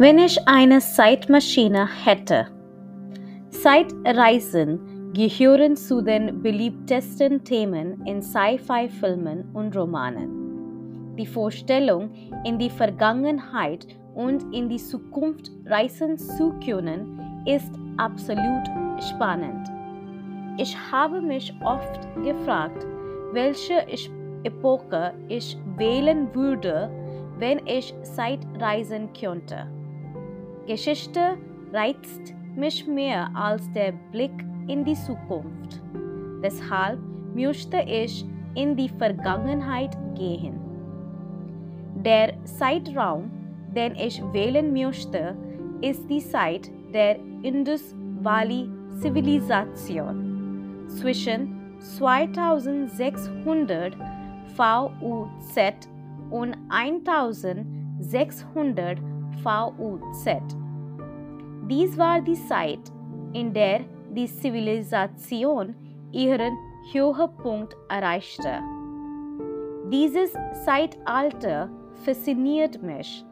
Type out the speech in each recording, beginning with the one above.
Wenn ich eine Zeitmaschine hätte. Zeitreisen gehören zu den beliebtesten Themen in Sci-Fi-Filmen und Romanen. Die Vorstellung, in die Vergangenheit und in die Zukunft reisen zu können, ist absolut spannend. Ich habe mich oft gefragt, welche Epoche ich wählen würde, wenn ich Zeitreisen könnte. Geschichte reizt mich mehr als der Blick in die Zukunft. Deshalb möchte ich in die Vergangenheit gehen. Der Zeitraum, den ich wählen möchte, ist die Zeit der Indus Valley Zivilisation zwischen 2600 VUZ und 1600 VUZ. Dies war die Zeit, in der die Zivilisation ihren Höhepunkt erreichte. Dieses Zeitalter fasziniert mich,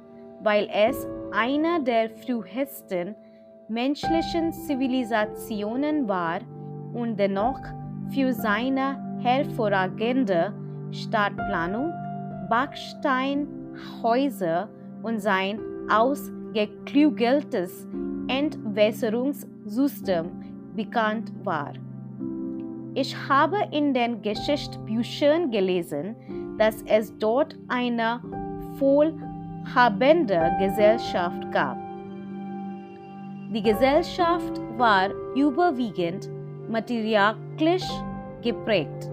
weil es einer der frühesten menschlichen Zivilisationen war und dennoch für seine hervorragende Stadtplanung, Backsteinhäuser und sein ausgeklügeltes Entwässerungssystem bekannt war. Ich habe in den Geschichtsbüchern gelesen, dass es dort eine wohlhabende Gesellschaft gab. Die Gesellschaft war überwiegend materialisch geprägt.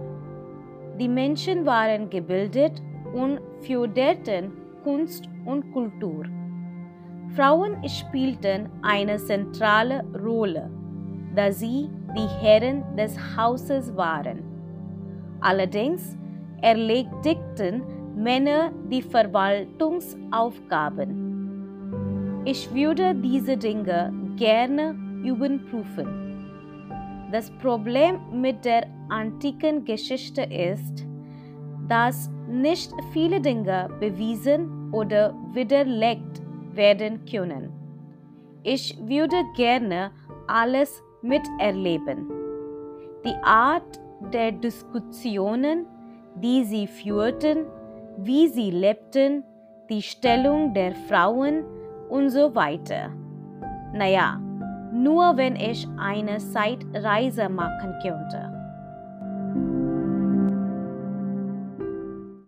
Die Menschen waren gebildet und förderten Kunst und Kultur. Frauen spielten eine zentrale Rolle, da sie die Herren des Hauses waren. Allerdings erledigten Männer die Verwaltungsaufgaben. Ich würde diese Dinge gerne überprüfen. Das Problem mit der antiken Geschichte ist, dass nicht viele Dinge bewiesen oder widerlegt werden können. Ich würde gerne alles miterleben. Die Art der Diskussionen, die sie führten, wie sie lebten, die Stellung der Frauen und so weiter. Naja, nur wenn ich eine Zeitreise machen könnte.